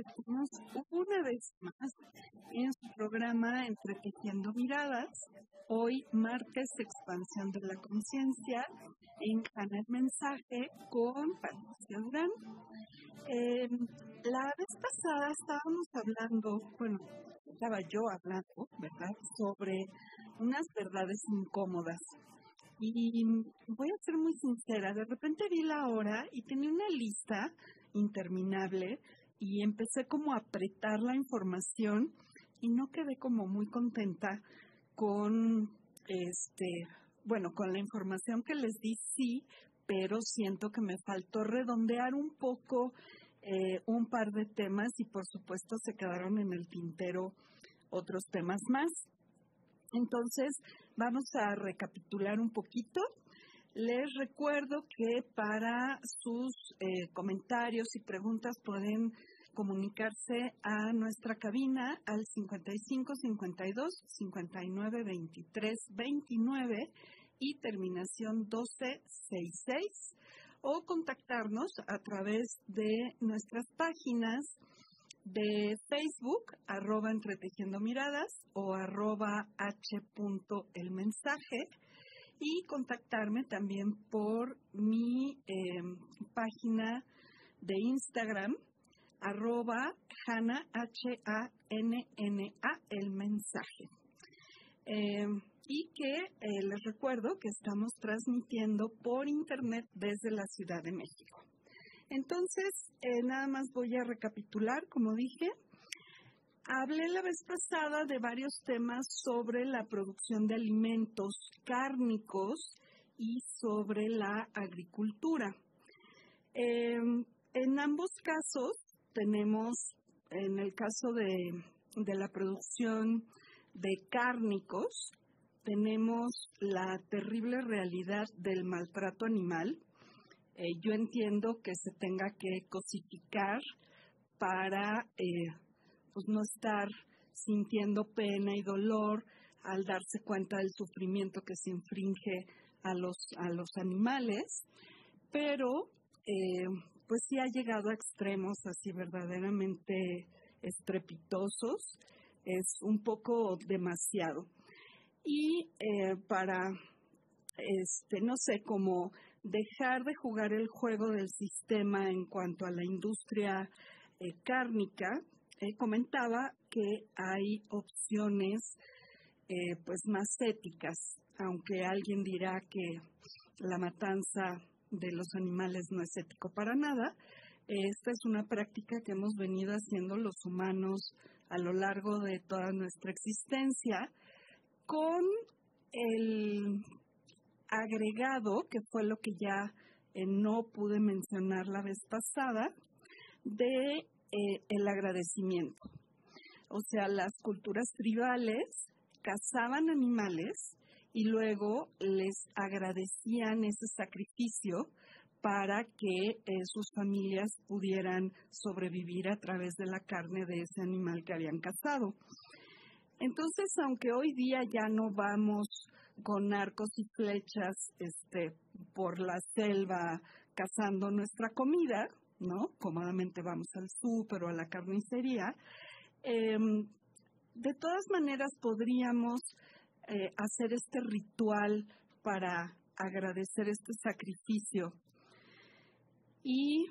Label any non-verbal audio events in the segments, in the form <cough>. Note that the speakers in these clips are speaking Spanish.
Estamos una vez más en su programa Entretejiendo Miradas. Hoy, martes, expansión de la conciencia, en el Mensaje con Patricia Durán. Em, la vez pasada estábamos hablando, bueno, estaba yo hablando, ¿verdad?, sobre unas verdades incómodas. Y voy a ser muy sincera, de repente vi la hora y tenía una lista interminable y empecé como a apretar la información y no quedé como muy contenta con este, bueno, con la información que les di sí, pero siento que me faltó redondear un poco eh, un par de temas y por supuesto se quedaron en el tintero otros temas más. Entonces, vamos a recapitular un poquito les recuerdo que para sus eh, comentarios y preguntas pueden comunicarse a nuestra cabina al 55 52 59 23 29 y terminación 12 66 o contactarnos a través de nuestras páginas de Facebook, arroba entretejiendo miradas o arroba mensaje y contactarme también por mi em, página de Instagram, arroba Hanna, H-A-N-N-A, el mensaje. Em, y que eh, les recuerdo que estamos transmitiendo por internet desde la Ciudad de México. Entonces, eh, nada más voy a recapitular, como dije, Hablé la vez pasada de varios temas sobre la producción de alimentos cárnicos y sobre la agricultura. Em, en ambos casos tenemos, en el caso de, la producción de cárnicos, tenemos la terrible realidad del maltrato animal. Eh, yo entiendo que se tenga que cosificar para eh, pues no estar sintiendo pena y dolor al darse cuenta del sufrimiento que se infringe a los, a los animales, pero eh, pues sí ha llegado a extremos así verdaderamente estrepitosos, es un poco demasiado. Y eh, para, este, no sé, como dejar de jugar el juego del sistema en cuanto a la industria eh, cárnica, eh, comentaba que hay opciones eh, pues más éticas, aunque alguien dirá que la matanza de los animales no es ético para nada. Esta es una práctica que hemos venido haciendo los humanos a lo largo de toda nuestra existencia con el agregado, que fue lo que ya eh, no pude mencionar la vez pasada, de eh, el agradecimiento. O sea, las culturas tribales cazaban animales y luego les agradecían ese sacrificio para que eh, sus familias pudieran sobrevivir a través de la carne de ese animal que habían cazado. Entonces, aunque hoy día ya no vamos con arcos y flechas este, por la selva cazando nuestra comida, ¿no? Cómodamente vamos al súper o a la carnicería. Em, de todas maneras, podríamos eh, hacer este ritual para agradecer este sacrificio. Y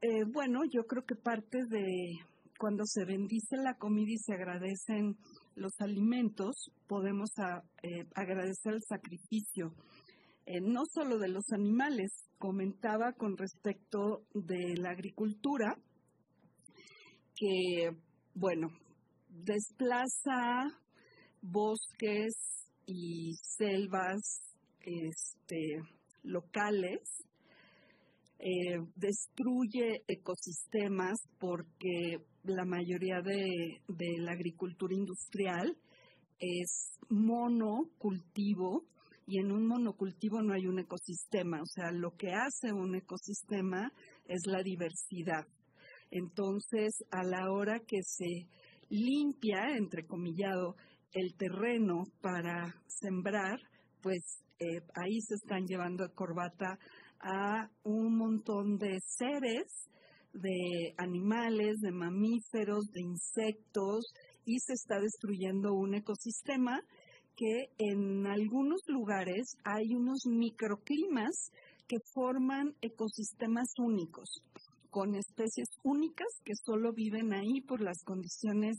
eh, bueno, yo creo que parte de cuando se bendice la comida y se agradecen los alimentos, podemos eh, agradecer el sacrificio eh, no solo de los animales, comentaba con respecto de la agricultura, que, bueno, desplaza bosques y selvas este, locales, eh, destruye ecosistemas porque la mayoría de, de la agricultura industrial es monocultivo y en un monocultivo no hay un ecosistema, o sea, lo que hace un ecosistema es la diversidad. Entonces, a la hora que se limpia, entrecomillado, el terreno para sembrar, pues eh, ahí se están llevando de corbata a un montón de seres, de animales, de mamíferos, de insectos, y se está destruyendo un ecosistema que en algunos lugares hay unos microclimas que forman ecosistemas únicos, con especies únicas que solo viven ahí por las condiciones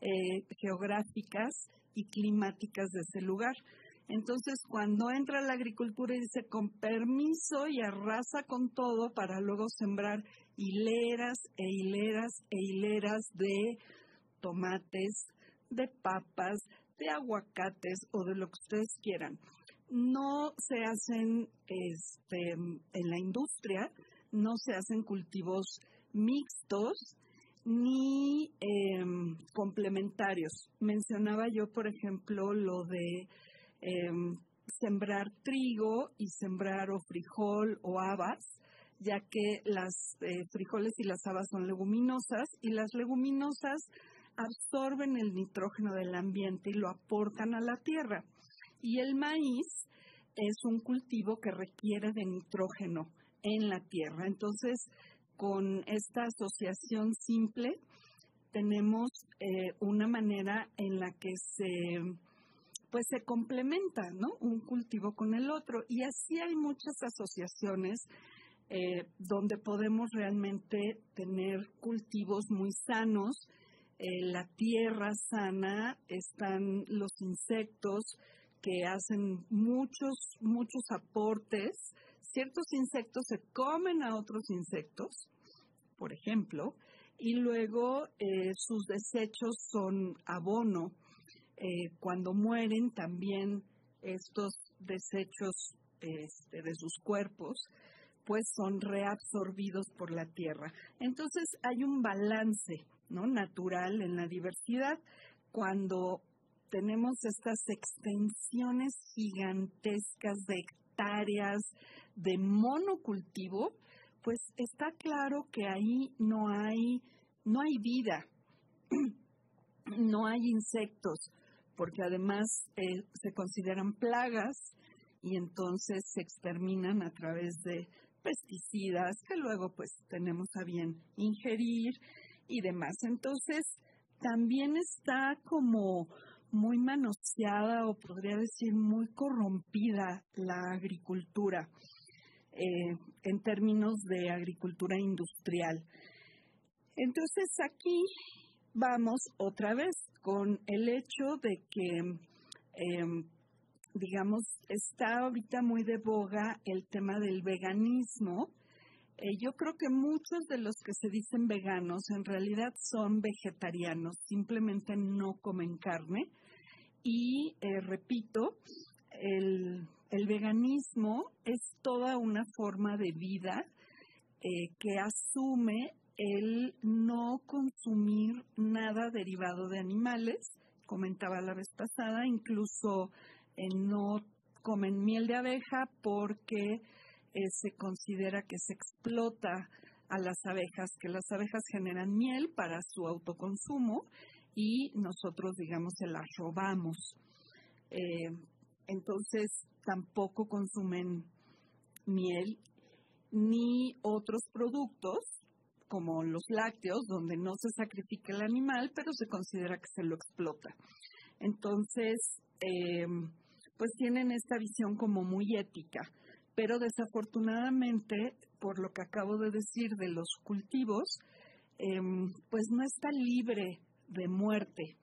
eh, geográficas y climáticas de ese lugar. Entonces, cuando entra la agricultura y dice con permiso y arrasa con todo para luego sembrar hileras e hileras e hileras de tomates, de papas, de aguacates o de lo que ustedes quieran. No se hacen este, en la industria, no se hacen cultivos mixtos ni em, complementarios. Mencionaba yo, por ejemplo, lo de em, sembrar trigo y sembrar o frijol o habas, ya que las eh, frijoles y las habas son leguminosas y las leguminosas absorben el nitrógeno del ambiente y lo aportan a la tierra. Y el maíz es un cultivo que requiere de nitrógeno en la tierra. Entonces, con esta asociación simple, tenemos eh, una manera en la que se pues se complementa, ¿no? Un cultivo con el otro. Y así hay muchas asociaciones eh, donde podemos realmente tener cultivos muy sanos, la tierra sana están los insectos que hacen muchos, muchos aportes. Ciertos insectos se comen a otros insectos, por ejemplo, y luego eh, sus desechos son abono. Eh, cuando mueren también estos desechos este, de sus cuerpos, pues son reabsorbidos por la tierra. Entonces hay un balance ¿no? natural en la diversidad cuando tenemos estas extensiones gigantescas de hectáreas de monocultivo, pues está claro que ahí no hay, no hay vida, <clears throat> no hay insectos, porque además eh, se consideran plagas y entonces se exterminan a través de pesticidas que luego pues tenemos a bien ingerir y demás. Entonces, también está como muy manoseada o podría decir muy corrompida la agricultura eh, en términos de agricultura industrial. Entonces aquí vamos otra vez con el hecho de que, em, digamos, está ahorita muy de boga el tema del veganismo eh, yo creo que muchos de los que se dicen veganos en realidad son vegetarianos, simplemente no comen carne. Y eh, repito, el, veganismo es toda una forma de vida eh, que asume el no consumir nada derivado de animales, comentaba la vez pasada, incluso no comen miel de abeja porque eh, se considera que se explota a las abejas, que las abejas generan miel para su autoconsumo y nosotros, digamos, se las robamos. Eh, entonces, tampoco consumen miel ni otros productos como los lácteos, donde no se sacrifica el animal, pero se considera que se lo explota. Entonces, eh, pues tienen esta visión como muy ética pero desafortunadamente, por lo que acabo de decir de los cultivos, em, pues no está libre de muerte.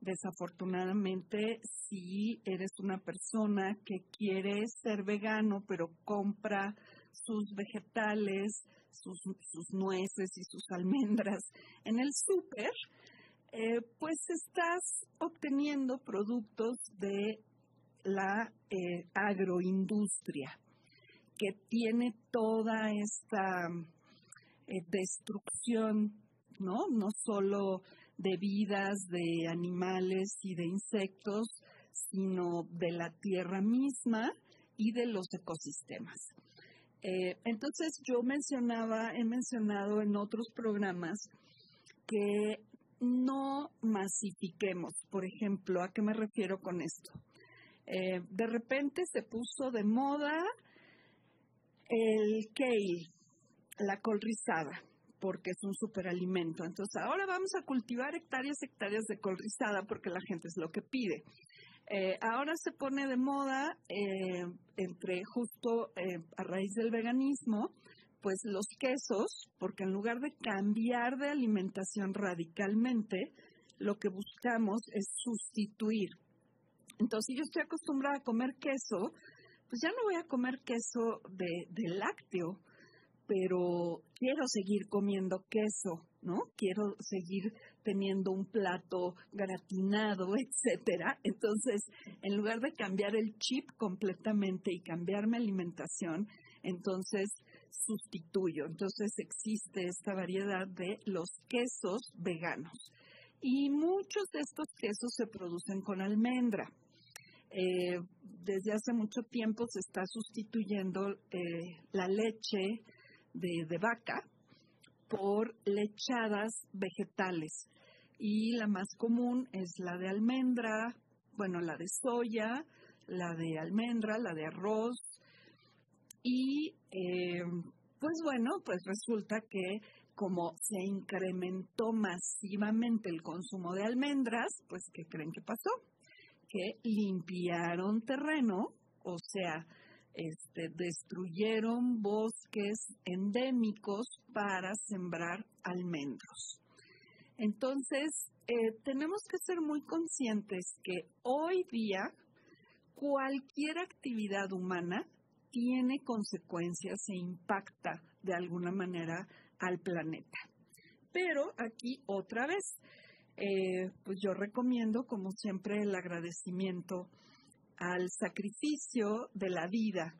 Desafortunadamente, si eres una persona que quiere ser vegano, pero compra sus vegetales, sus, nueces y sus almendras en el súper, eh, pues estás obteniendo productos de la eh, agroindustria, que tiene toda esta eh, destrucción, ¿no? No solo de vidas, de animales y de insectos, sino de la tierra misma y de los ecosistemas. Eh, entonces yo mencionaba, he mencionado en otros programas que no masifiquemos. Por ejemplo, ¿a qué me refiero con esto? Eh, de repente se puso de moda el kale, la col rizada porque es un superalimento. Entonces, ahora vamos a cultivar hectáreas, hectáreas de col rizada porque la gente es lo que pide. Eh, ahora se pone de moda, eh, entre justo eh, a raíz del veganismo, pues los quesos, porque en lugar de cambiar de alimentación radicalmente, lo que buscamos es sustituir. Entonces, si yo estoy acostumbrada a comer queso, pues ya no voy a comer queso de lácteo, pero quiero seguir comiendo queso, ¿no? Quiero seguir teniendo un plato gratinado, <laughs> etcétera. Entonces, en lugar de cambiar el chip completamente y cambiar mi alimentación, entonces sustituyo. Entonces existe esta variedad de los quesos veganos. Y muchos de estos quesos se producen con almendra. Eh, desde hace mucho tiempo se está sustituyendo eh, la leche de, vaca por lechadas vegetales. Y la más común es la de almendra, bueno, la de soya, la de almendra, la de arroz. Y eh, pues bueno, pues resulta que como se incrementó masivamente el consumo de almendras, pues ¿qué creen que pasó? Que limpiaron terreno, o sea, este, destruyeron bosques endémicos para sembrar almendros. Entonces, eh, tenemos que ser muy conscientes que hoy día cualquier actividad humana tiene consecuencias e impacta de alguna manera al planeta. Pero aquí otra vez, eh, pues yo recomiendo como siempre el agradecimiento al sacrificio de la vida,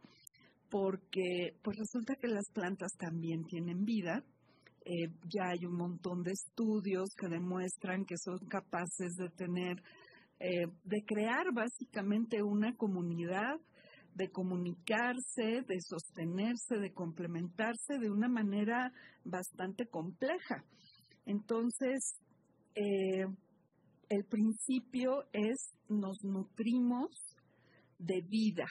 porque pues resulta que las plantas también tienen vida. Eh, ya hay un montón de estudios que demuestran que son capaces de tener, eh, de crear básicamente una comunidad, de comunicarse, de sostenerse, de complementarse de una manera bastante compleja. Entonces, eh, el principio es nos nutrimos de vida.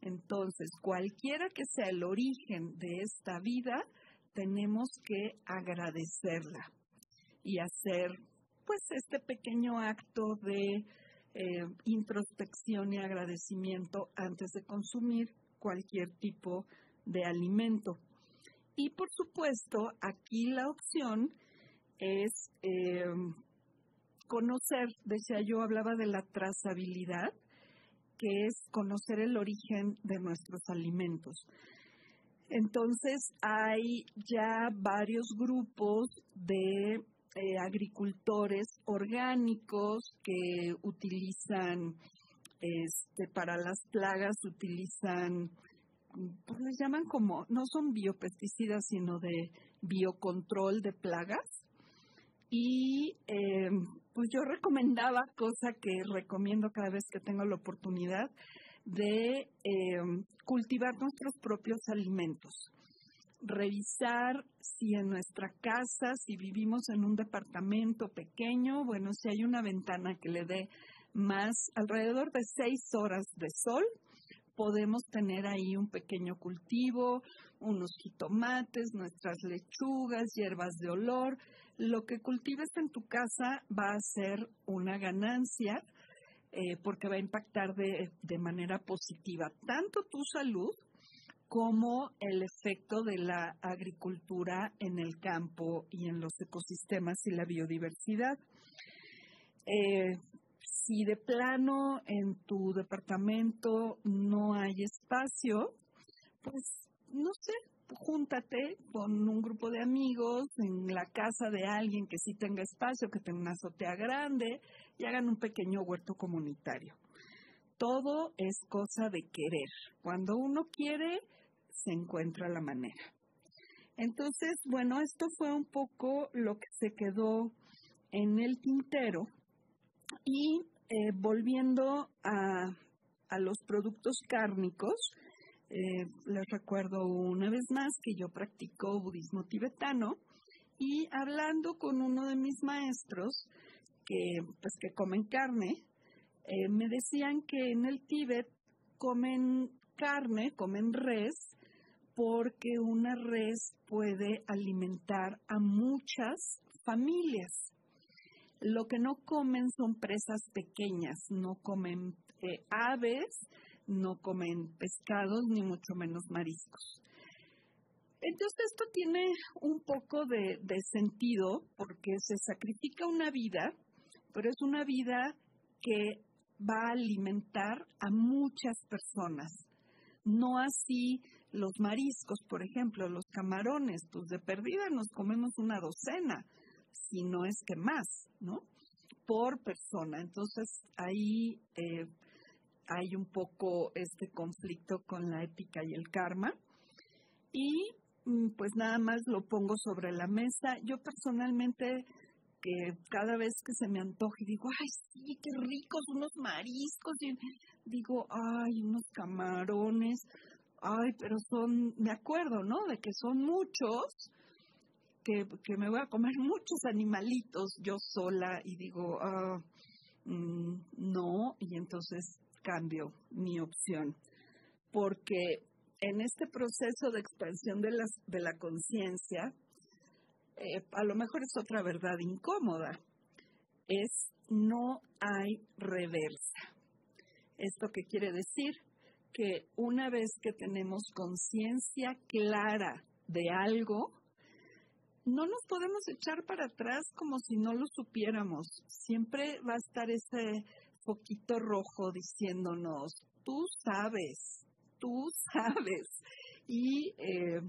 Entonces, cualquiera que sea el origen de esta vida, tenemos que agradecerla y hacer pues este pequeño acto de eh, introspección y agradecimiento antes de consumir cualquier tipo de alimento. Y por supuesto, aquí la opción es eh, conocer, decía yo, hablaba de la trazabilidad, que es conocer el origen de nuestros alimentos. Entonces hay ya varios grupos de eh, agricultores orgánicos que utilizan este, para las plagas, utilizan, pues les llaman como, no son biopesticidas, sino de biocontrol de plagas. Y eh, pues yo recomendaba, cosa que recomiendo cada vez que tengo la oportunidad, de eh, cultivar nuestros propios alimentos. Revisar si en nuestra casa, si vivimos en un departamento pequeño, bueno, si hay una ventana que le dé más, alrededor de seis horas de sol, podemos tener ahí un pequeño cultivo, unos jitomates, nuestras lechugas, hierbas de olor, lo que cultives en tu casa va a ser una ganancia eh, porque va a impactar de, de manera positiva tanto tu salud como el efecto de la agricultura en el campo y en los ecosistemas y la biodiversidad. Eh, si de plano en tu departamento no hay espacio, pues no sé, júntate con un grupo de amigos en la casa de alguien que sí tenga espacio, que tenga una azotea grande y hagan un pequeño huerto comunitario. Todo es cosa de querer. Cuando uno quiere, se encuentra la manera. Entonces, bueno, esto fue un poco lo que se quedó en el tintero y eh, volviendo a, los productos cárnicos, eh, les recuerdo una vez más que yo practico budismo tibetano y hablando con uno de mis maestros que pues que comen carne, eh, me decían que en el Tíbet comen carne, comen res, porque una res puede alimentar a muchas familias. Lo que no comen son presas pequeñas, no comen eh, aves, no comen pescados, ni mucho menos mariscos. Entonces esto tiene un poco de, sentido porque se sacrifica una vida, pero es una vida que va a alimentar a muchas personas. No así los mariscos, por ejemplo, los camarones, pues de perdida nos comemos una docena, si no es que más, ¿no? Por persona. Entonces ahí eh, hay un poco este conflicto con la ética y el karma. Y mm, pues nada más lo pongo sobre la mesa. Yo personalmente que cada vez que se me antoja y digo, ay, sí, qué ricos unos mariscos, y digo, ay, unos camarones, ay, pero son, me acuerdo, ¿no? De que son muchos, que, me voy a comer <laughs> muchos animalitos yo sola y digo, ah, mm, no, y entonces cambio mi opción. Porque en este proceso de expansión de, las, de la conciencia, eh, a lo mejor es otra verdad incómoda, es no hay reversa. ¿Esto qué quiere decir? Que una vez que tenemos conciencia clara de algo, no nos podemos echar para atrás como si no lo supiéramos. Siempre va a estar ese poquito rojo diciéndonos, tú sabes, tú sabes. Y eh,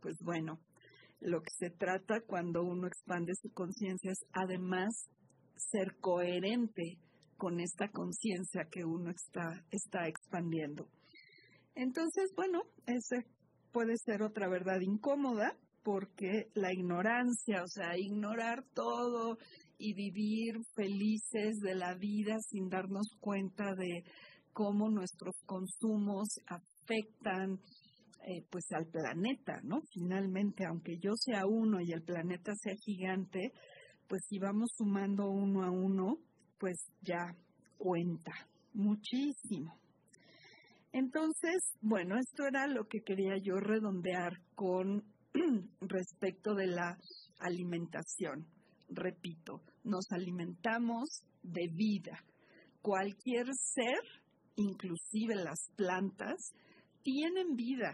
pues bueno, lo que se trata cuando uno expande su conciencia es además ser coherente con esta conciencia que uno está, está expandiendo. Entonces, bueno, ese puede ser otra verdad incómoda, porque la ignorancia, o sea, ignorar todo y vivir felices de la vida sin darnos cuenta de cómo nuestros consumos afectan eh, pues al planeta, ¿no? Finalmente, aunque yo sea uno y el planeta sea gigante, pues si vamos sumando uno a uno, pues ya cuenta muchísimo. Entonces, bueno, esto era lo que quería yo redondear con <clears throat> respecto de la alimentación. Repito, nos alimentamos de vida. Cualquier ser, inclusive las plantas, tienen vida.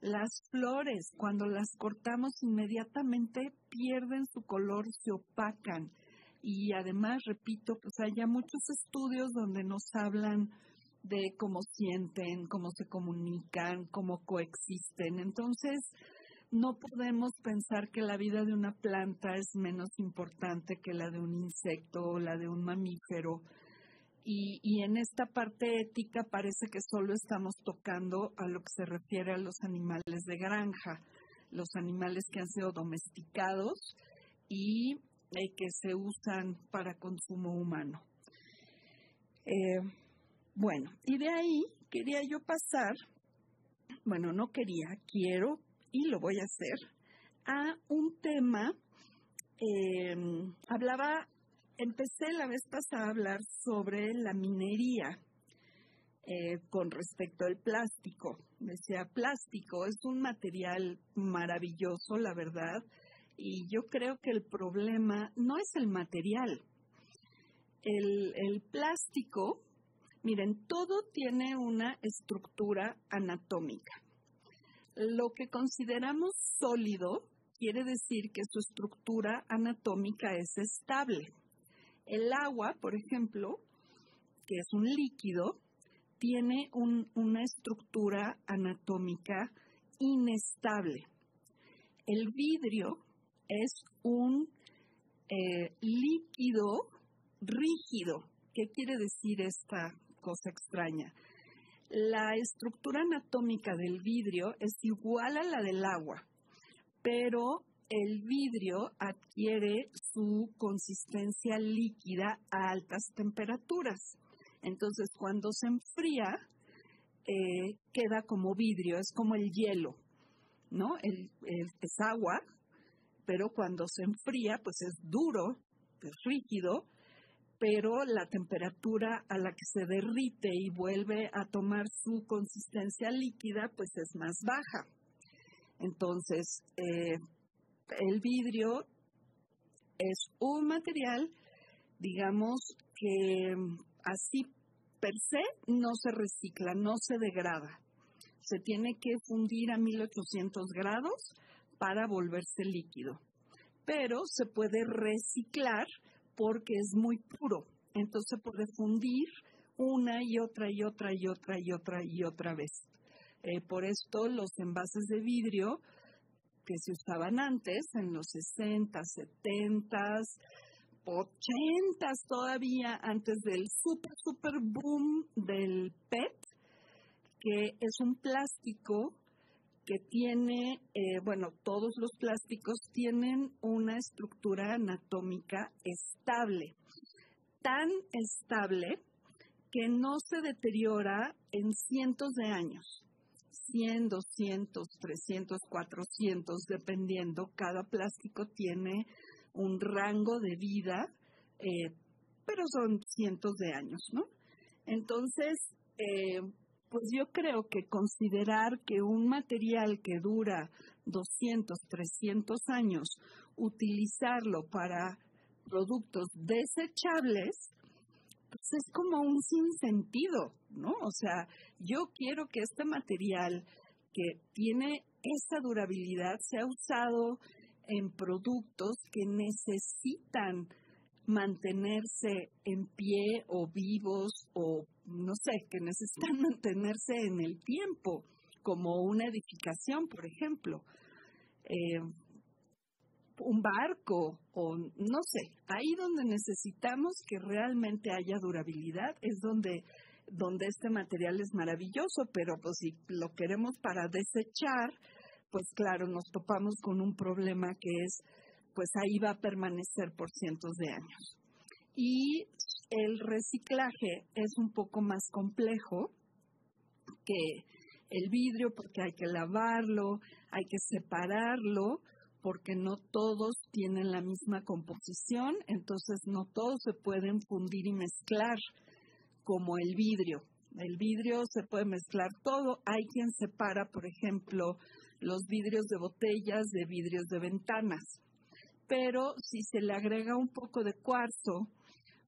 Las flores, cuando las cortamos inmediatamente, pierden su color, se opacan. Y además, repito, pues hay muchos estudios donde nos hablan de cómo sienten, cómo se comunican, cómo coexisten. Entonces, no podemos pensar que la vida de una planta es menos importante que la de un insecto o la de un mamífero. Y, en esta parte ética parece que solo estamos tocando a lo que se refiere a los animales de granja, los animales que han sido domesticados y eh, que se usan para consumo humano. Eh, bueno, y de ahí quería yo pasar, bueno, no quería, quiero y lo voy a hacer, a un tema, em, hablaba, empecé la vez pasada a hablar sobre la minería eh, con respecto al plástico. Decía, plástico es un material maravilloso, la verdad, y yo creo que el problema no es el material. El, el plástico, miren, todo tiene una estructura anatómica. Lo que consideramos sólido quiere decir que su estructura anatómica es estable. El agua, por ejemplo, que es un líquido, tiene una estructura anatómica inestable. El vidrio es un eh, líquido rígido. ¿Qué quiere decir esta cosa extraña? La estructura anatómica del vidrio es igual a la del agua, pero el vidrio adquiere su consistencia líquida a altas temperaturas. Entonces, cuando se enfría, eh, queda como vidrio, es como el hielo, ¿no? es agua, pero cuando se enfría, pues es duro, es rígido, pero la temperatura a la que se derrite y vuelve a tomar su consistencia líquida, pues es más baja. Entonces, eh, el vidrio es un material, digamos, que así per se no se recicla, no se degrada. Se tiene que fundir a 1800 grados para volverse líquido. Pero se puede reciclar porque es muy puro. Entonces puede fundir una y otra y otra y otra y otra y otra vez. Eh, por esto los envases de vidrio que se usaban antes, en los 60, 70, 80 todavía, antes del super, super boom del PET, que es un plástico que tiene, eh, bueno, todos los plásticos tienen una estructura anatómica estable, tan estable que no se deteriora en cientos de años. 100, 200, 300, 400, dependiendo. Cada plástico tiene un rango de vida, eh, pero son cientos de años, ¿no? Entonces, eh, pues yo creo que considerar que un material que dura 200, 300 años, utilizarlo para productos desechables, pues es como un sinsentido, ¿no? O sea, yo quiero que este material que tiene esa durabilidad sea usado en productos que necesitan mantenerse en pie o vivos o no sé, que necesitan <laughs> mantenerse en el tiempo, como una edificación, por ejemplo. Eh, un barco o no sé, ahí donde necesitamos que realmente haya durabilidad es donde donde este material es maravilloso, pero pues si lo queremos para desechar, pues claro, nos topamos con un problema que es pues ahí va a permanecer por cientos de años. Y el reciclaje es un poco más complejo que el vidrio porque hay que lavarlo, hay que separarlo, porque no todos tienen la misma composición, entonces no todos se pueden fundir y mezclar como el vidrio. El vidrio se puede mezclar todo. Hay quien separa, por ejemplo, los vidrios de botellas de vidrios de ventanas. Pero si se le agrega un poco de cuarzo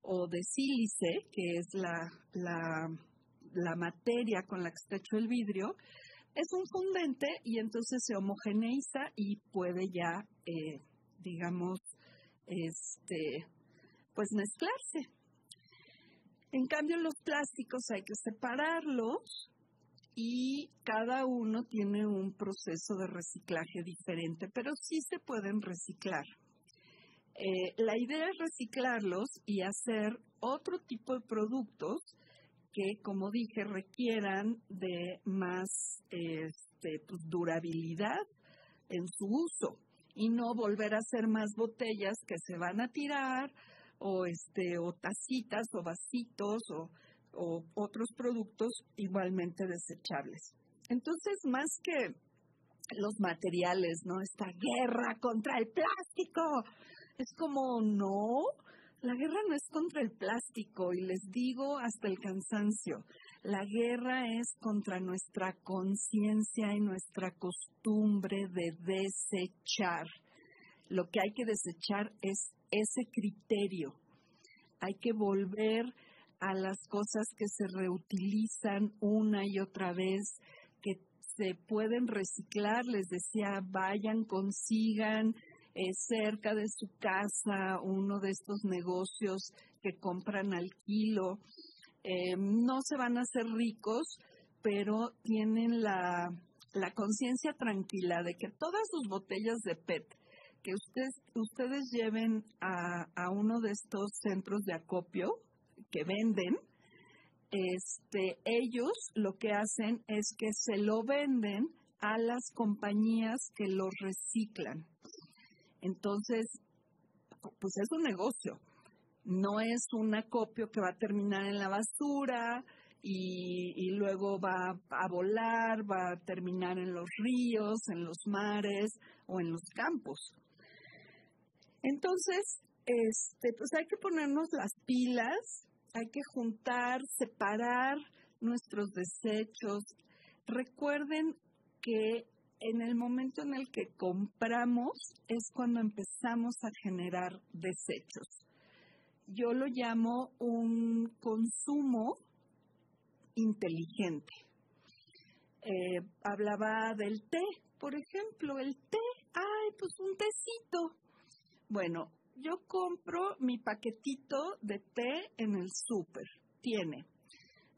o de sílice, que es la, la, materia con la que está hecho el vidrio, es un fundente y entonces se homogeneiza y puede ya, eh, digamos, este, pues mezclarse. En cambio, los plásticos hay que separarlos y cada uno tiene un proceso de reciclaje diferente, pero sí se pueden reciclar. Eh, la idea es reciclarlos y hacer otro tipo de productos que, como dije, requieran de más este, pues, durabilidad en su uso y no volver a hacer más botellas que se van a tirar o este o tacitas o vasitos o, o otros productos igualmente desechables. Entonces, más que los materiales, ¿no? Esta guerra contra el plástico, es como, no, la guerra no es contra el plástico y les digo hasta el cansancio, la guerra es contra nuestra conciencia y nuestra costumbre de desechar. Lo que hay que desechar es ese criterio. Hay que volver a las cosas que se reutilizan una y otra vez, que se pueden reciclar. Les decía, vayan, consigan eh, cerca de su casa uno de estos negocios que compran al kilo. Eh, no se van a hacer ricos, pero tienen la, la conciencia tranquila de que todas sus botellas de PET que ustedes, ustedes lleven a, a uno de estos centros de acopio que venden, este, ellos lo que hacen es que se lo venden a las compañías que los reciclan. Entonces, pues es un negocio. No es un acopio que va a terminar en la basura y, luego va a volar, va a terminar en los ríos, en los mares o en los campos. Entonces, este, pues hay que ponernos las pilas, hay que juntar, separar nuestros desechos. Recuerden que en el momento en el que compramos es cuando empezamos a generar desechos. Yo lo llamo un consumo inteligente. Eh, hablaba del té, por ejemplo, el té, ay, pues un tecito. Bueno, yo compro mi paquetito de té en el súper. Tiene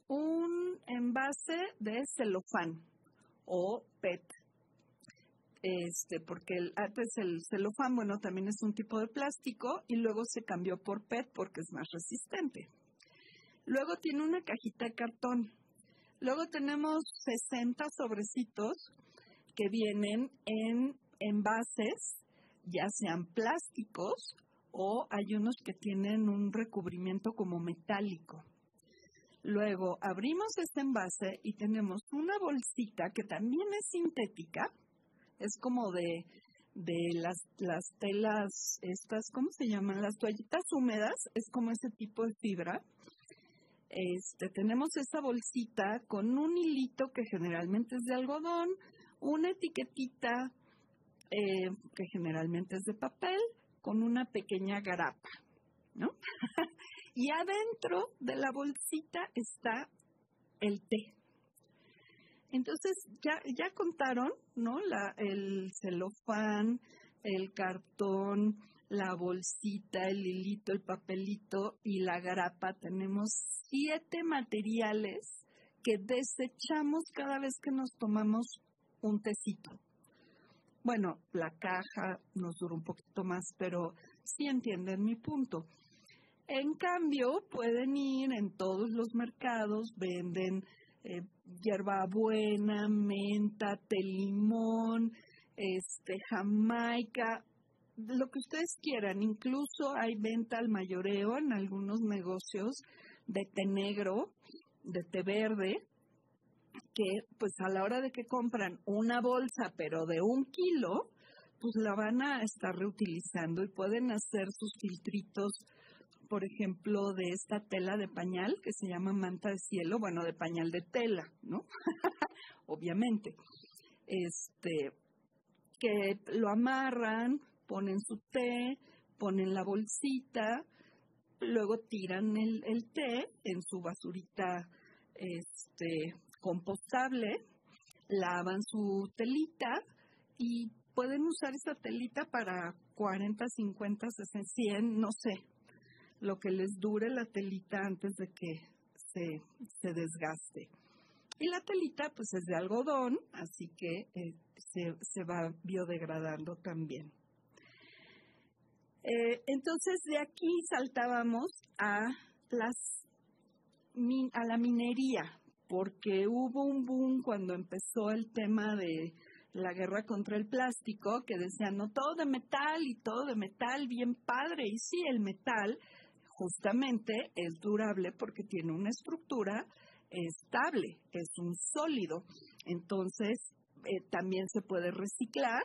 un envase de celofán o PET. Este, porque antes el celofán, bueno, también es un tipo de plástico y luego se cambió por PET porque es más resistente. Luego tiene una cajita de cartón. Luego tenemos 60 sobrecitos que vienen en envases, ya sean plásticos o hay unos que tienen un recubrimiento como metálico. Luego abrimos este envase y tenemos una bolsita que también es sintética, es como de, de las, las telas, estas, ¿cómo se llaman? Las toallitas húmedas, es como ese tipo de fibra. Este, tenemos esta bolsita con un hilito que generalmente es de algodón, una etiquetita eh, que generalmente es de papel, con una pequeña garapa, ¿no? <laughs> y adentro de la bolsita está el té. Entonces ya, ya contaron, ¿no? La, el celofán, el cartón, la bolsita, el hilito, el papelito y la garapa. Tenemos siete materiales que desechamos cada vez que nos tomamos un tecito. Bueno, la caja nos dura un poquito más, pero sí entienden mi punto. En cambio, pueden ir en todos los mercados, venden eh, hierbabuena, menta, té limón, este, jamaica, lo que ustedes quieran. Incluso hay venta al mayoreo en algunos negocios de té negro, de té verde, que pues a la hora de que compran una bolsa pero de un kilo, pues la van a estar reutilizando y pueden hacer sus filtritos, por ejemplo, de esta tela de pañal que se llama manta de cielo, bueno, de pañal de tela, ¿no? <laughs> Obviamente. Este, que lo amarran, ponen su té, ponen la bolsita, luego tiran el, té en su basurita este, compostable, lavan su telita y pueden usar esa telita para 40, 50, 60, 100, no sé, lo que les dure la telita antes de que se, se desgaste. Y la telita pues es de algodón, así que eh, se, se, va biodegradando también. Eh, entonces de aquí saltábamos a las a la minería, porque hubo un boom cuando empezó el tema de la guerra contra el plástico, que decían, no, todo de metal y todo de metal, bien padre. Y sí, el metal justamente es durable porque tiene una estructura estable, es un sólido. Entonces, eh, también se puede reciclar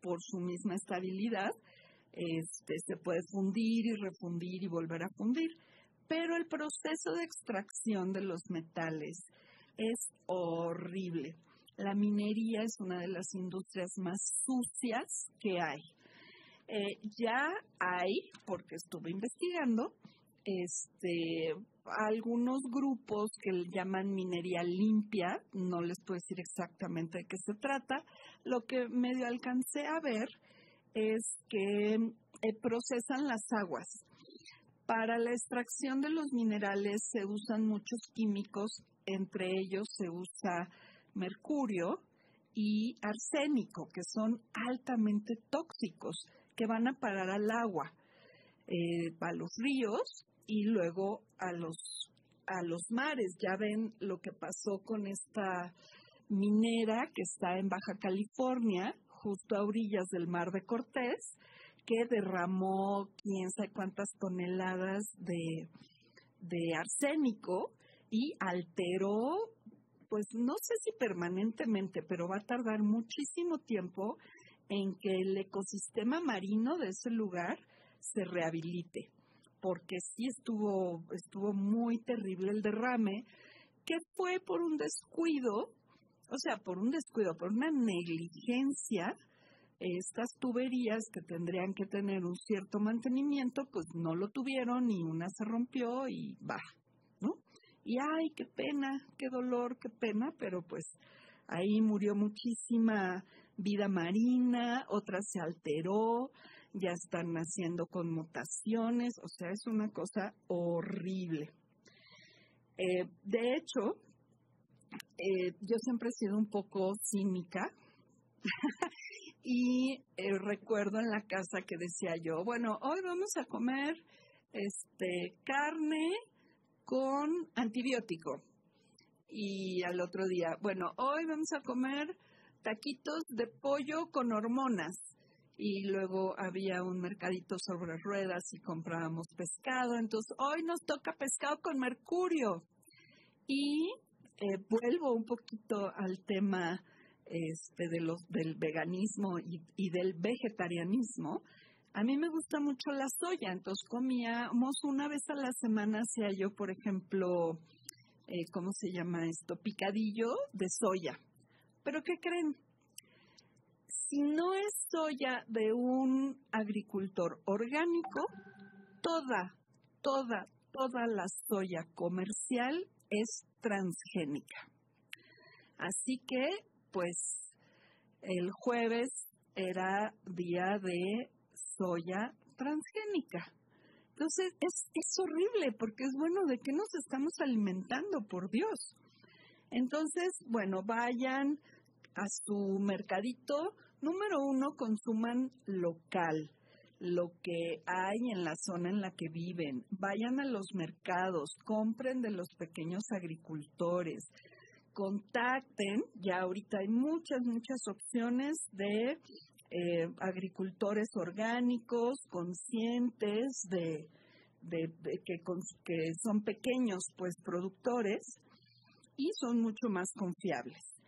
por su misma estabilidad. Este, se puede fundir y refundir y volver a fundir. Pero el proceso de extracción de los metales es horrible. La minería es una de las industrias más sucias que hay. Eh, ya hay, porque estuve investigando, este, algunos grupos que llaman minería limpia, no les puedo decir exactamente de qué se trata. Lo que medio alcancé a ver es que eh, procesan las aguas Para la extracción de los minerales se usan muchos químicos, entre ellos se usa mercurio y arsénico, que son altamente tóxicos, que van a parar al agua, eh, a los ríos y luego a los, a los mares. Ya ven lo que pasó con esta minera que está en Baja California, justo a orillas del Mar de Cortés, que derramó quién sabe cuántas toneladas de, de arsénico y alteró, pues no sé si permanentemente, pero va a tardar muchísimo tiempo en que el ecosistema marino de ese lugar se rehabilite, porque sí estuvo, estuvo muy terrible el derrame, que fue por un descuido, o sea, por un descuido, por una negligencia estas tuberías que tendrían que tener un cierto mantenimiento, pues no lo tuvieron y una se rompió y va, ¿no? Y ay, qué pena, qué dolor, qué pena, pero pues ahí murió muchísima vida marina, otra se alteró, ya están naciendo con mutaciones, o sea, es una cosa horrible. Eh, de hecho, eh, yo siempre he sido un poco cínica <laughs> y eh, recuerdo en la casa que decía yo, bueno, hoy vamos a comer este carne con antibiótico. Y al otro día, bueno, hoy vamos a comer taquitos de pollo con hormonas. Y luego había un mercadito sobre ruedas y comprábamos pescado. Entonces, hoy nos toca pescado con mercurio. Y eh, vuelvo un poquito al tema este, de los, del veganismo y, del vegetarianismo, a mí me gusta mucho la soya, entonces comíamos una vez a la semana, hacía yo, por ejemplo, eh, ¿cómo se llama esto? Picadillo de soya. Pero ¿qué creen? Si no es soya de un agricultor orgánico, toda, toda, toda la soya comercial es transgénica. Así que pues el jueves era día de soya transgénica. Entonces es, es horrible porque es bueno de qué nos estamos alimentando, por Dios. Entonces, bueno, vayan a su mercadito. Número uno, consuman local, lo que hay en la zona en la que viven. Vayan a los mercados, compren de los pequeños agricultores contacten, ya ahorita hay muchas, muchas opciones de eh, agricultores orgánicos, conscientes de, que, que, son pequeños pues productores y son mucho más confiables.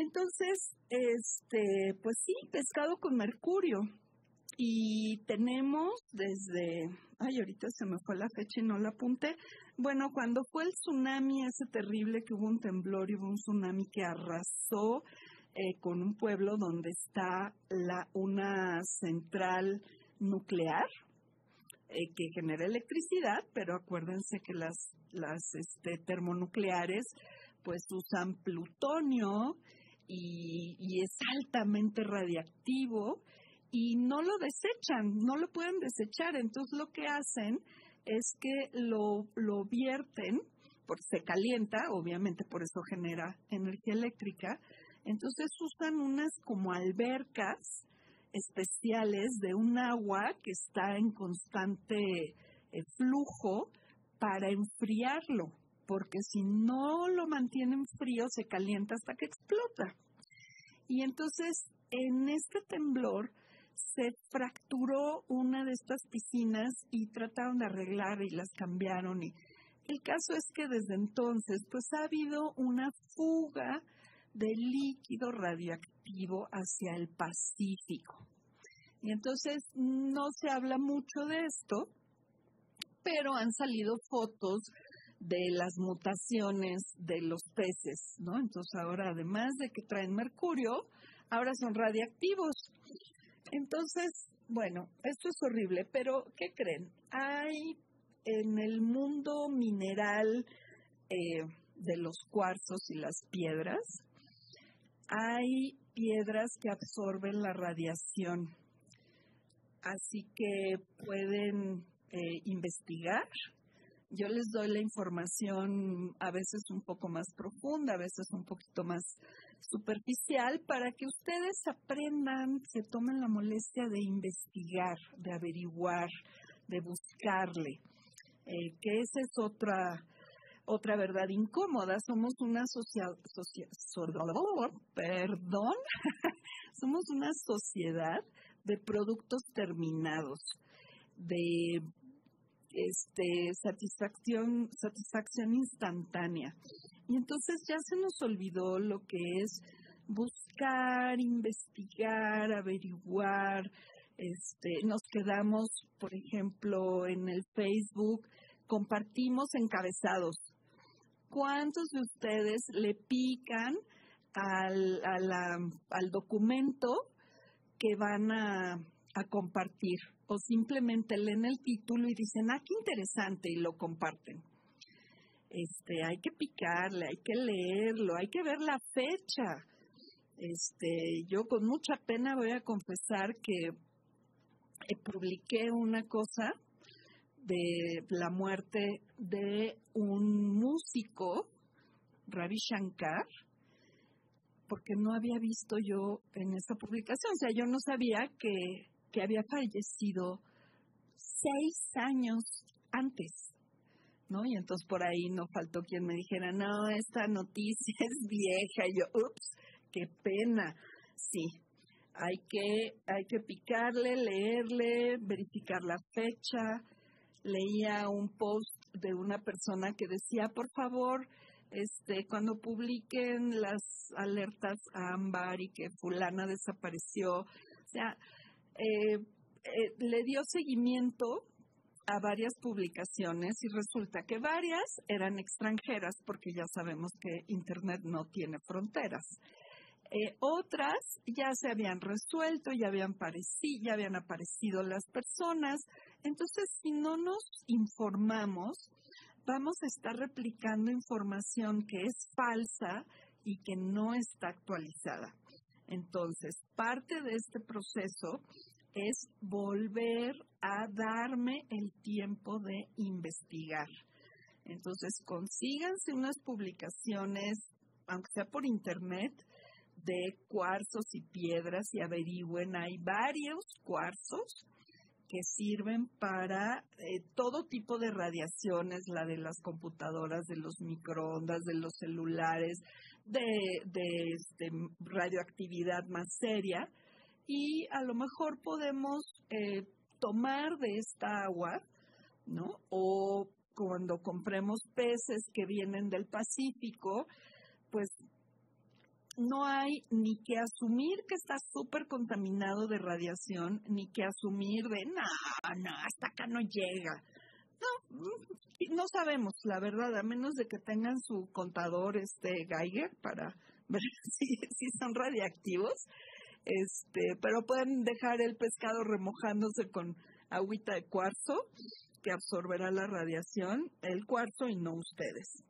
Entonces, este, pues sí, pescado con mercurio. Y tenemos desde, ay, ahorita se me fue la fecha y no la apunté, bueno, cuando fue el tsunami ese terrible que hubo un temblor y hubo un tsunami que arrasó eh, con un pueblo donde está la, una central nuclear eh, que genera electricidad, pero acuérdense que las, las este, termonucleares pues usan plutonio y, es altamente radiactivo y no lo desechan, no lo pueden desechar. Entonces lo que hacen es que lo, lo vierten, porque se calienta, obviamente por eso genera energía eléctrica, entonces usan unas como albercas especiales de un agua que está en constante eh, flujo para enfriarlo, porque si no lo mantienen frío se calienta hasta que explota. Y entonces en este temblor se fracturó una de estas piscinas y trataron de arreglar y las cambiaron. Y el caso es que desde entonces, pues ha habido una fuga de líquido radioactivo hacia el Pacífico. Y entonces no se habla mucho de esto, pero han salido fotos de las mutaciones de los peces, ¿no? Entonces ahora, además de que traen mercurio, ahora son radiactivos. Entonces, bueno, esto es horrible, pero ¿qué creen? Hay en el mundo mineral eh, de los cuarzos y las piedras, hay piedras que absorben la radiación, así que pueden eh, investigar. Yo les doy la información a veces un poco más profunda, a veces un poquito más superficial, para que ustedes aprendan, se tomen la molestia de investigar, de averiguar, de buscarle, eh, que esa es otra otra verdad incómoda. Somos una sociedad, perdón, <laughs> somos una sociedad de productos terminados, de este, satisfacción, satisfacción instantánea. Y entonces ya se nos olvidó lo que es buscar, investigar, averiguar. Este, nos quedamos, por ejemplo, en el Facebook, compartimos encabezados. ¿Cuántos de ustedes le pican al, al documento que van a, a compartir? O simplemente leen el título y dicen, ah, qué interesante, y lo comparten este, hay que picarle, hay que leerlo, hay que ver la fecha. Este, yo con mucha pena voy a confesar que eh, publiqué una cosa de la muerte de un músico, Ravi Shankar, porque no había visto yo en esa publicación, o sea, yo no sabía que, que había fallecido seis años antes. ¿no? Y entonces por ahí no faltó quien me dijera, no, esta noticia <laughs> es vieja. Y yo, ups, qué pena. Sí, hay que, hay que picarle, leerle, verificar la fecha. Leía un post de una persona que decía, por favor, este, cuando publiquen las alertas a Ámbar y que fulana desapareció, o sea, eh, eh, le dio seguimiento a varias publicaciones y resulta que varias eran extranjeras porque ya sabemos que Internet no tiene fronteras. Eh, otras ya se habían resuelto, ya habían, ya habían aparecido las personas. Entonces, si no nos informamos, vamos a estar replicando información que es falsa y que no está actualizada. Entonces, parte de este proceso es volver a darme el tiempo de investigar. Entonces, consíganse unas publicaciones, aunque sea por internet, de cuarzos y piedras y averigüen. Hay varios cuarzos que sirven para eh, todo tipo de radiaciones, la de las computadoras, de los microondas, de los celulares, de, de este, radioactividad más seria y a lo mejor podemos eh, tomar de esta agua, ¿no? O cuando compremos peces que vienen del Pacífico, pues no hay ni que asumir que está súper contaminado de radiación, ni que asumir de, no, no, hasta acá no llega. No, no sabemos, la verdad, a menos de que tengan su contador este Geiger para <laughs> ver si, si son radiactivos este, pero pueden dejar el pescado remojándose con agüita de cuarzo que absorberá la radiación, el cuarzo y no ustedes.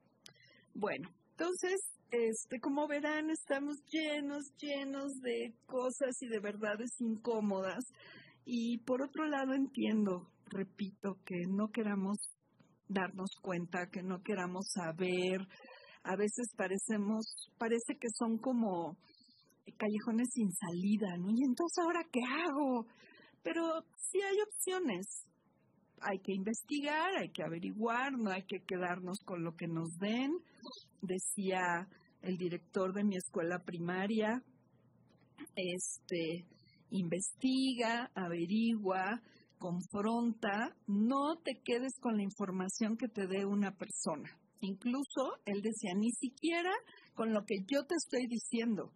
Bueno, entonces, este, como verán, estamos llenos, llenos de cosas y de verdades incómodas. Y por otro lado entiendo, repito, que no queramos darnos cuenta, que no queramos saber. A veces parecemos, parece que son como callejones sin salida, ¿no? Y entonces, ¿ahora qué hago? Pero sí hay opciones. Hay que investigar, hay que averiguar, no hay que quedarnos con lo que nos den. Decía el director de mi escuela primaria, este, investiga, averigua, confronta, no te quedes con la información que te dé una persona. Incluso él decía, ni siquiera con lo que yo te estoy diciendo,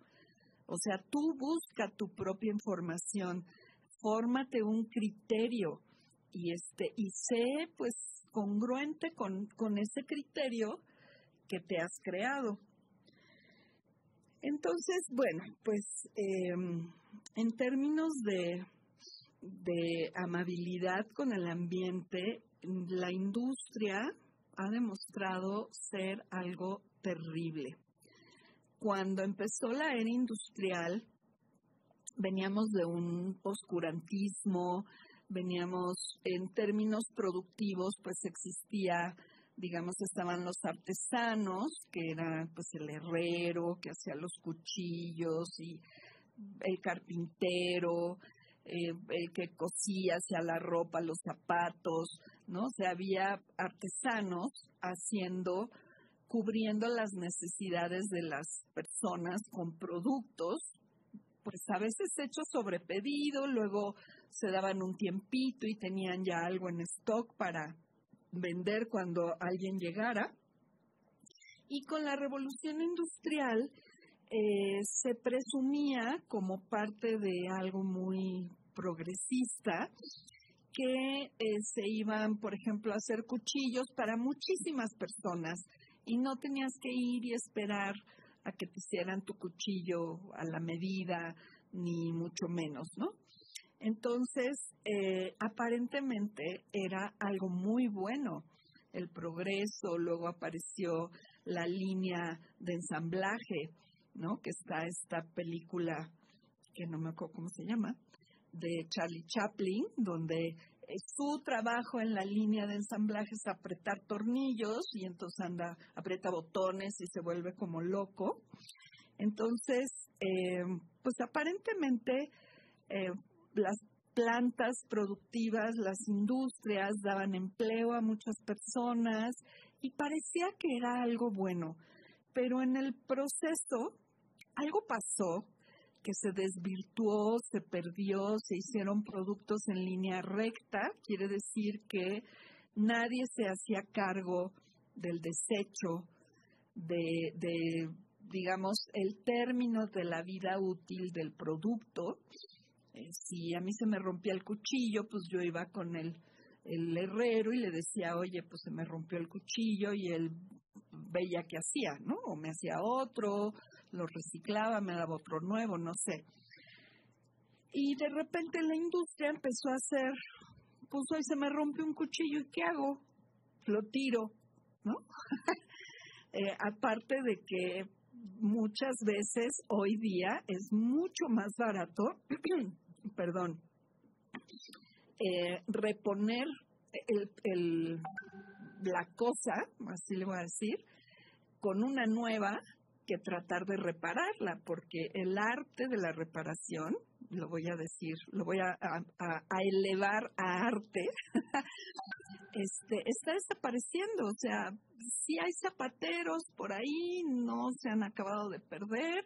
o sea, tú busca tu propia información, fórmate un criterio y este y sé pues congruente con, con ese criterio que te has creado. Entonces, bueno, pues em, en términos de, de amabilidad con el ambiente, la industria ha demostrado ser algo terrible. Cuando empezó la era industrial, veníamos de un oscurantismo, veníamos en términos productivos, pues existía, digamos, estaban los artesanos, que era pues el herrero que hacía los cuchillos y el carpintero, eh, el que cosía, hacía la ropa, los zapatos, ¿no? O sea, había artesanos haciendo, cubriendo las necesidades de las personas con productos, pues a veces hechos sobre pedido, luego se daban un tiempito y tenían ya algo en stock para vender cuando alguien llegara. Y con la revolución industrial, eh, se presumía como parte de algo muy progresista que eh, se iban, por ejemplo, a hacer cuchillos para muchísimas personas y no tenías que ir y esperar a que te hicieran tu cuchillo a la medida, ni mucho menos, ¿no? Entonces, eh, aparentemente era algo muy bueno el progreso, luego apareció la línea de ensamblaje, ¿no? Que está esta película, que no me acuerdo cómo se llama, de Charlie Chaplin, donde su trabajo en la línea de ensamblaje es apretar tornillos y entonces anda, aprieta botones y se vuelve como loco. Entonces, eh, pues aparentemente eh, las plantas productivas, las industrias daban empleo a muchas personas y parecía que era algo bueno. Pero en el proceso algo pasó que se desvirtuó, se perdió, se hicieron productos en línea recta, quiere decir que nadie se hacía cargo del desecho, de, digamos, el término de la vida útil del producto. Eh, si a mí se me rompía el cuchillo, pues yo iba con el, el herrero y le decía, oye, pues se me rompió el cuchillo y él veía que hacía, ¿no? O me hacía otro, lo reciclaba, me daba otro nuevo, no sé. Y de repente la industria empezó a hacer, pues hoy se me rompe un cuchillo y ¿qué hago? Lo tiro, ¿no? <laughs> Eh, aparte de que muchas veces hoy día es mucho más barato, <clears throat> perdón, eh, reponer el, la cosa, así le voy a decir, con una nueva que tratar de repararla, porque el arte de la reparación, lo voy a decir, lo voy a, elevar a arte, <laughs> este, está desapareciendo. O sea, si hay zapateros por ahí, no se han acabado de perder,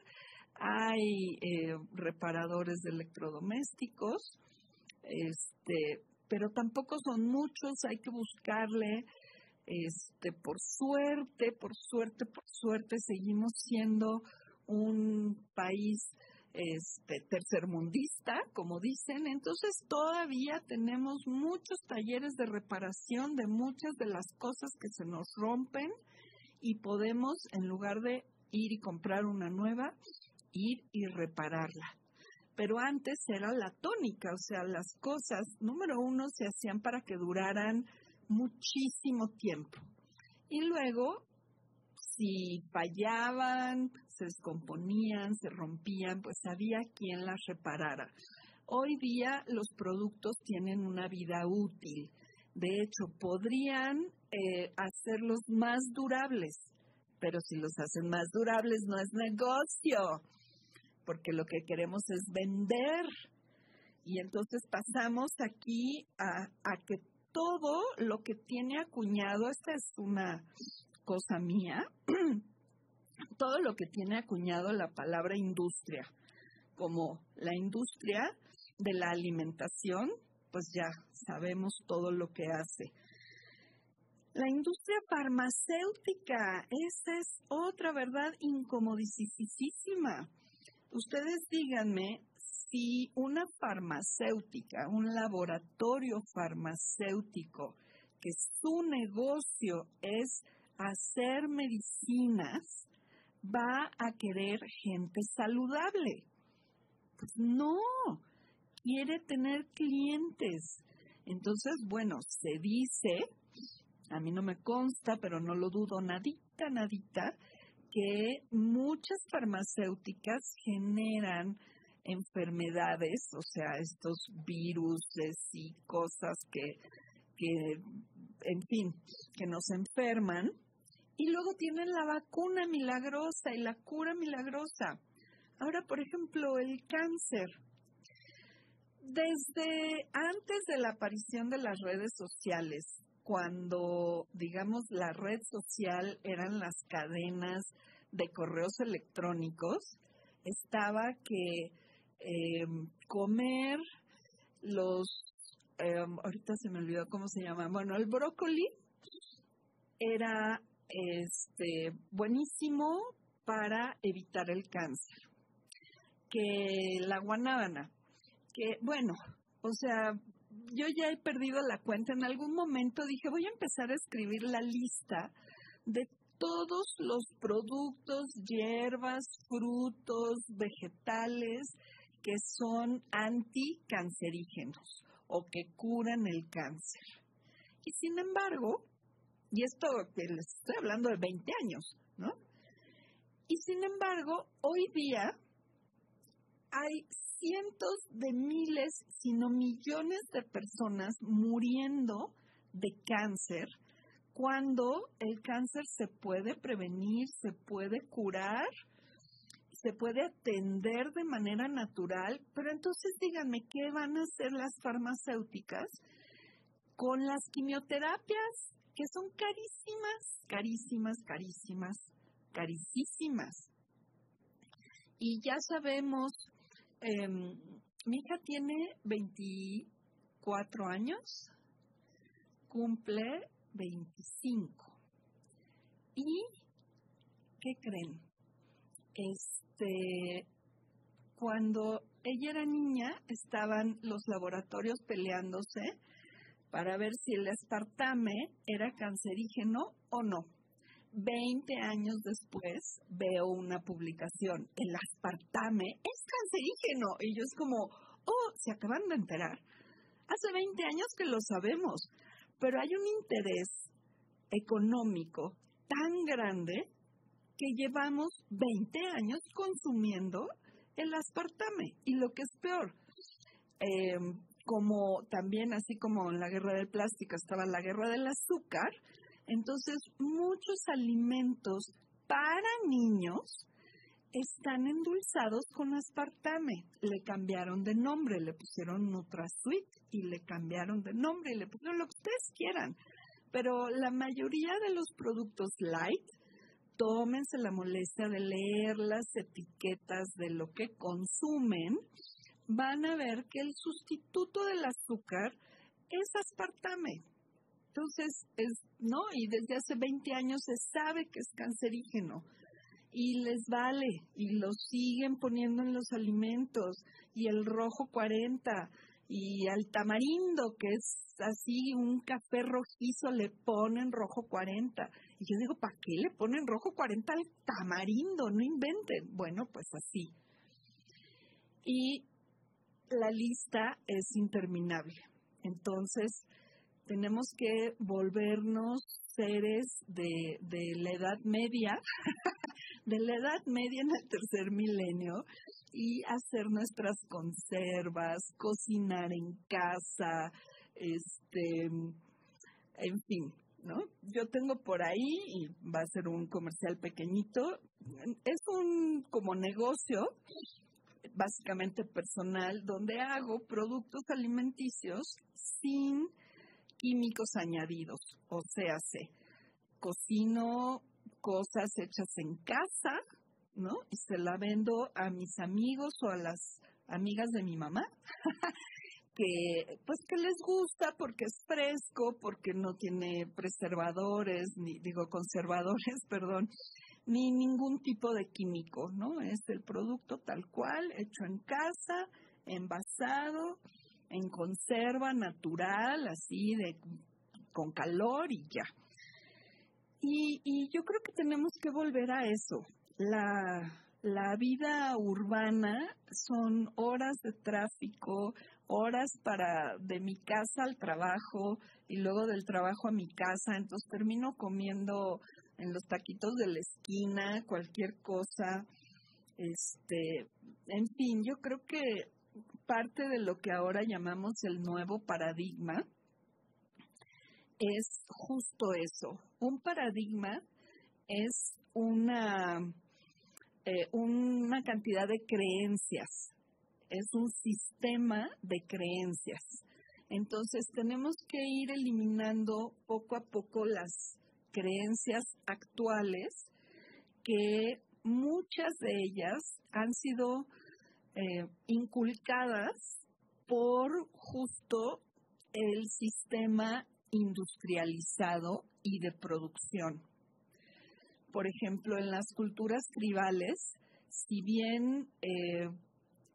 hay eh, reparadores de electrodomésticos, este, pero tampoco son muchos, hay que buscarle este, por suerte, por suerte, por suerte, seguimos siendo un país este, tercermundista, como dicen, entonces todavía tenemos muchos talleres de reparación de muchas de las cosas que se nos rompen y podemos, en lugar de ir y comprar una nueva, ir y repararla. Pero antes era la tónica, o sea, las cosas, número uno, se hacían para que duraran muchísimo tiempo. Y luego, si fallaban, se descomponían, se rompían, pues había quien las reparara. Hoy día los productos tienen una vida útil. De hecho, podrían eh, hacerlos más durables, pero si los hacen más durables no es negocio, porque lo que queremos es vender. Y entonces pasamos aquí a, a que todo lo que tiene acuñado, esta es una cosa mía, <clears throat> todo lo que tiene acuñado la palabra industria, como la industria de la alimentación, pues ya sabemos todo lo que hace. La industria farmacéutica, esa es otra verdad incomodicísima. Ustedes díganme si una farmacéutica, un laboratorio farmacéutico, que su negocio es hacer medicinas, va a querer gente saludable. Pues no, quiere tener clientes. Entonces, bueno, se dice, a mí no me consta, pero no lo dudo nadita, nadita, que muchas farmacéuticas generan enfermedades, o sea, estos virus y cosas que, que, en fin, que nos enferman. Y luego tienen la vacuna milagrosa y la cura milagrosa. Ahora, por ejemplo, el cáncer. Desde antes de la aparición de las redes sociales, cuando, digamos, la red social eran las cadenas de correos electrónicos, estaba que em, comer los, em, ahorita se me olvidó cómo se llama, bueno, el brócoli era este, buenísimo para evitar el cáncer, que la guanábana, que bueno, o sea, yo ya he perdido la cuenta. En algún momento dije, voy a empezar a escribir la lista de todos los productos, hierbas, frutos, vegetales que son anticancerígenos o que curan el cáncer. Y sin embargo, y esto que les estoy hablando de 20 años, ¿no? Y sin embargo, hoy día hay cientos de miles, sino millones de personas muriendo de cáncer cuando el cáncer se puede prevenir, se puede curar, se puede atender de manera natural, pero entonces díganme, ¿qué van a hacer las farmacéuticas con las quimioterapias que son carísimas, carísimas, carísimas, carísimas? Y ya sabemos, em, mi hija tiene 24 años, cumple 25. ¿Y qué creen? Este, cuando ella era niña, estaban los laboratorios peleándose para ver si el aspartame era cancerígeno o no. Veinte años después veo una publicación, el aspartame es cancerígeno. Y yo es como, oh, se acaban de enterar. Hace 20 años que lo sabemos pero hay un interés económico tan grande que llevamos 20 años consumiendo el aspartame. Y lo que es peor, em, como también así como en la guerra del plástico estaba la guerra del azúcar, entonces muchos alimentos para niños están endulzados con aspartame. Le cambiaron de nombre, le pusieron NutraSweet y le cambiaron de nombre y le pusieron lo que ustedes quieran. Pero la mayoría de los productos light, tómense la molestia de leer las etiquetas de lo que consumen, van a ver que el sustituto del azúcar es aspartame. Entonces, es, ¿no? Y desde hace 20 años se sabe que es cancerígeno y les vale y lo siguen poniendo en los alimentos y el rojo 40 y al tamarindo que es así un café rojizo le ponen rojo 40 y yo digo, ¿para qué le ponen rojo 40 al tamarindo? No inventen. Bueno, pues así. Y la lista es interminable. Entonces, tenemos que volvernos seres de, de la edad media <laughs> de la edad media en el tercer milenio y hacer nuestras conservas, cocinar en casa, este, en fin, ¿no? Yo tengo por ahí, y va a ser un comercial pequeñito, es un como negocio, básicamente personal, donde hago productos alimenticios sin químicos añadidos, o sea, se cocino cosas hechas en casa, ¿no? Y se la vendo a mis amigos o a las amigas de mi mamá, <laughs> que pues que les gusta porque es fresco, porque no tiene preservadores, ni digo conservadores, <laughs> perdón, ni ningún tipo de químico, ¿no? Es el producto tal cual, hecho en casa, envasado, en conserva natural, así de con calor y ya. Y, yo creo que tenemos que volver a eso. La, la vida urbana son horas de tráfico, horas para de mi casa al trabajo y luego del trabajo a mi casa, entonces termino comiendo en los taquitos de la esquina, cualquier cosa, este, en fin, yo creo que parte de lo que ahora llamamos el nuevo paradigma es justo eso. Un paradigma es una, eh, una cantidad de creencias, es un sistema de creencias. Entonces tenemos que ir eliminando poco a poco las creencias actuales que muchas de ellas han sido eh, inculcadas por justo el sistema industrializado y de producción. Por ejemplo, en las culturas tribales, si bien eh,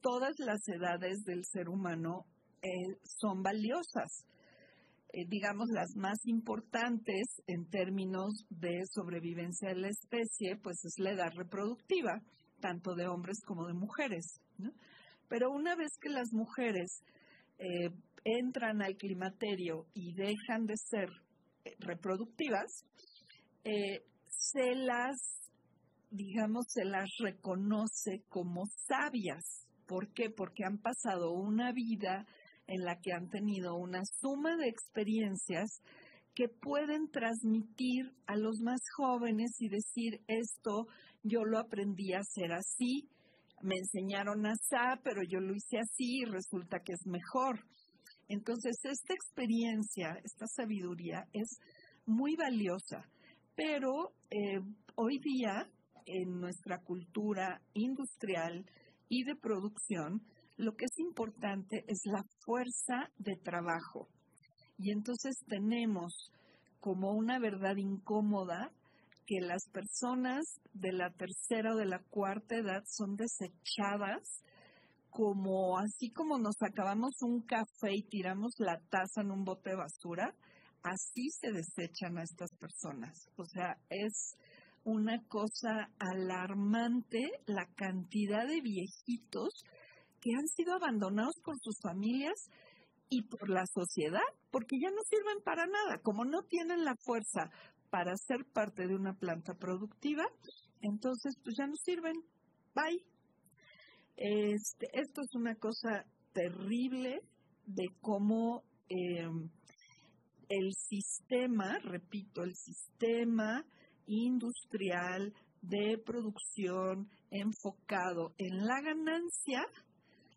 todas las edades del ser humano eh, son valiosas, eh, digamos, las más importantes en términos de sobrevivencia de la especie, pues es la edad reproductiva, tanto de hombres como de mujeres. Pero una vez que las mujeres eh, entran al climaterio y dejan de ser reproductivas, se las, digamos, se las reconoce como sabias. ¿Por qué? Porque han pasado una vida en la que han tenido una suma de experiencias que pueden transmitir a los más jóvenes y decir esto yo lo aprendí a hacer así, me enseñaron así, pero yo lo hice así y resulta que es mejor. Entonces, esta experiencia, esta sabiduría es muy valiosa, pero eh, hoy día en nuestra cultura industrial y de producción, lo que es importante es la fuerza de trabajo. Y entonces tenemos como una verdad incómoda que las personas de la tercera o de la cuarta edad son desechadas como así como nos acabamos un café y tiramos la taza en un bote de basura, así se desechan a estas personas. O sea, es una cosa alarmante la cantidad de viejitos que han sido abandonados por sus familias y por la sociedad, porque ya no sirven para nada. Como no tienen la fuerza para ser parte de una planta productiva, entonces pues ya no sirven. Bye. Este, esto es una cosa terrible de cómo em, el sistema, repito, el sistema industrial de producción enfocado en la ganancia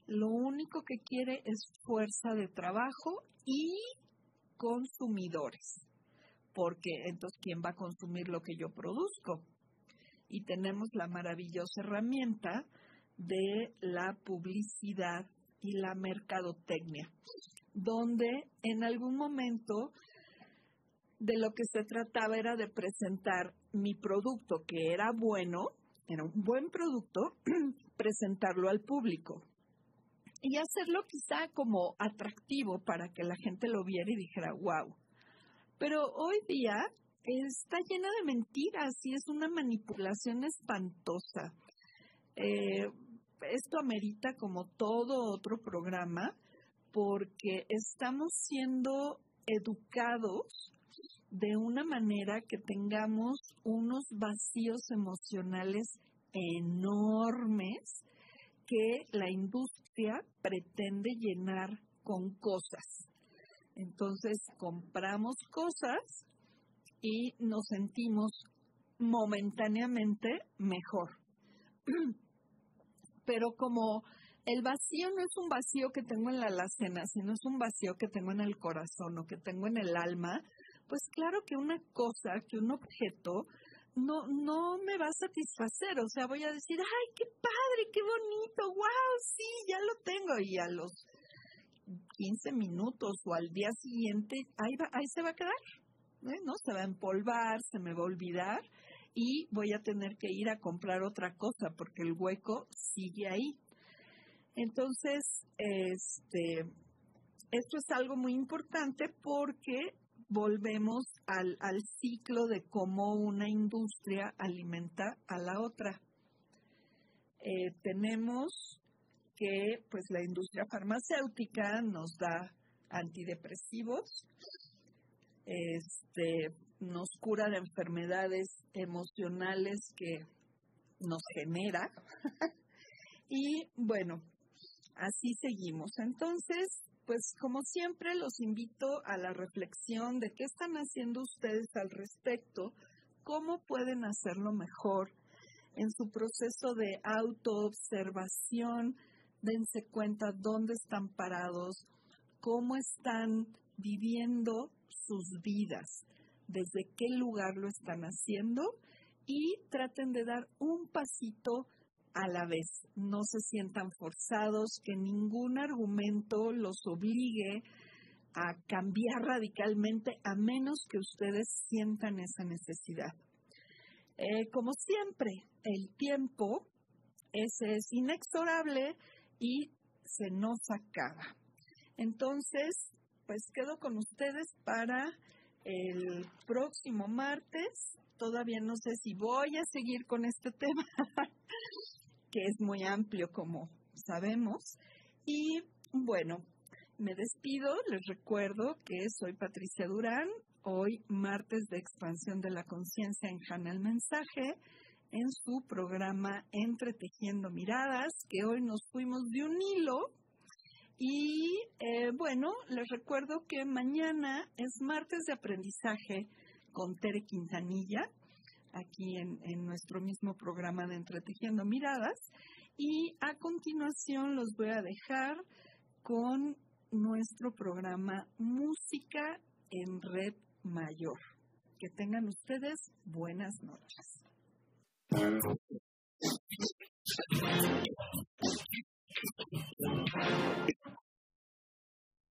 lo único que quiere es fuerza de trabajo y consumidores. Porque entonces, ¿quién va a consumir lo que yo produzco? Y tenemos la maravillosa herramienta de la publicidad y la mercadotecnia, donde en algún momento de lo que se trataba era de presentar mi producto que era bueno, era un buen producto, <clears throat> presentarlo al público y hacerlo quizá como atractivo para que la gente lo viera y dijera, wow. Pero hoy día está llena de mentiras y es una manipulación espantosa. Eh, esto amerita como todo otro programa porque estamos siendo educados de una manera que tengamos unos vacíos emocionales enormes que la industria pretende llenar con cosas. Entonces compramos cosas y nos sentimos momentáneamente mejor. <clears throat> Pero como el vacío no es un vacío que tengo en la alacena, sino es un vacío que tengo en el corazón o que tengo en el alma, pues claro que una cosa, que un objeto no, no me va a satisfacer. O sea, voy a decir, ay, qué padre, qué bonito, wow, sí, ya lo tengo. Y a los 15 minutos o al día siguiente, ahí, ahí se va a quedar. ¿no? Se va a empolvar, se me va a olvidar y voy a tener que ir a comprar otra cosa porque el hueco sigue ahí. Entonces, este, esto es algo muy importante porque volvemos al, al ciclo de cómo una industria alimenta a la otra. Eh, tenemos que pues la industria farmacéutica nos da antidepresivos, este, nos cura de enfermedades emocionales que nos genera <laughs> Y bueno, así seguimos. Entonces, pues como siempre los invito a la reflexión de qué están haciendo ustedes al respecto, cómo pueden hacerlo mejor en su proceso de autoobservación, dense cuenta dónde están parados, cómo están viviendo sus vidas, desde qué lugar lo están haciendo y traten de dar un pasito a la vez. No se sientan forzados, que ningún argumento los obligue a cambiar radicalmente a menos que ustedes sientan esa necesidad. Eh, como siempre, el tiempo ese es inexorable y se nos acaba. Entonces, pues quedo con ustedes para el próximo martes. Todavía no sé si voy a seguir con este <laughs> tema, que es muy amplio como sabemos. Y bueno, me despido, les recuerdo que soy Patricia Durán, hoy martes de expansión de la conciencia en Hanel Mensaje, en su programa Entretejiendo Miradas, que hoy nos fuimos de un hilo. Y eh, bueno, les recuerdo que mañana es martes de aprendizaje con Tere Quintanilla, aquí en, nuestro mismo programa de Entretejiendo Miradas. Y a continuación los voy a dejar con nuestro programa Música en Red Mayor. Que tengan ustedes buenas noches.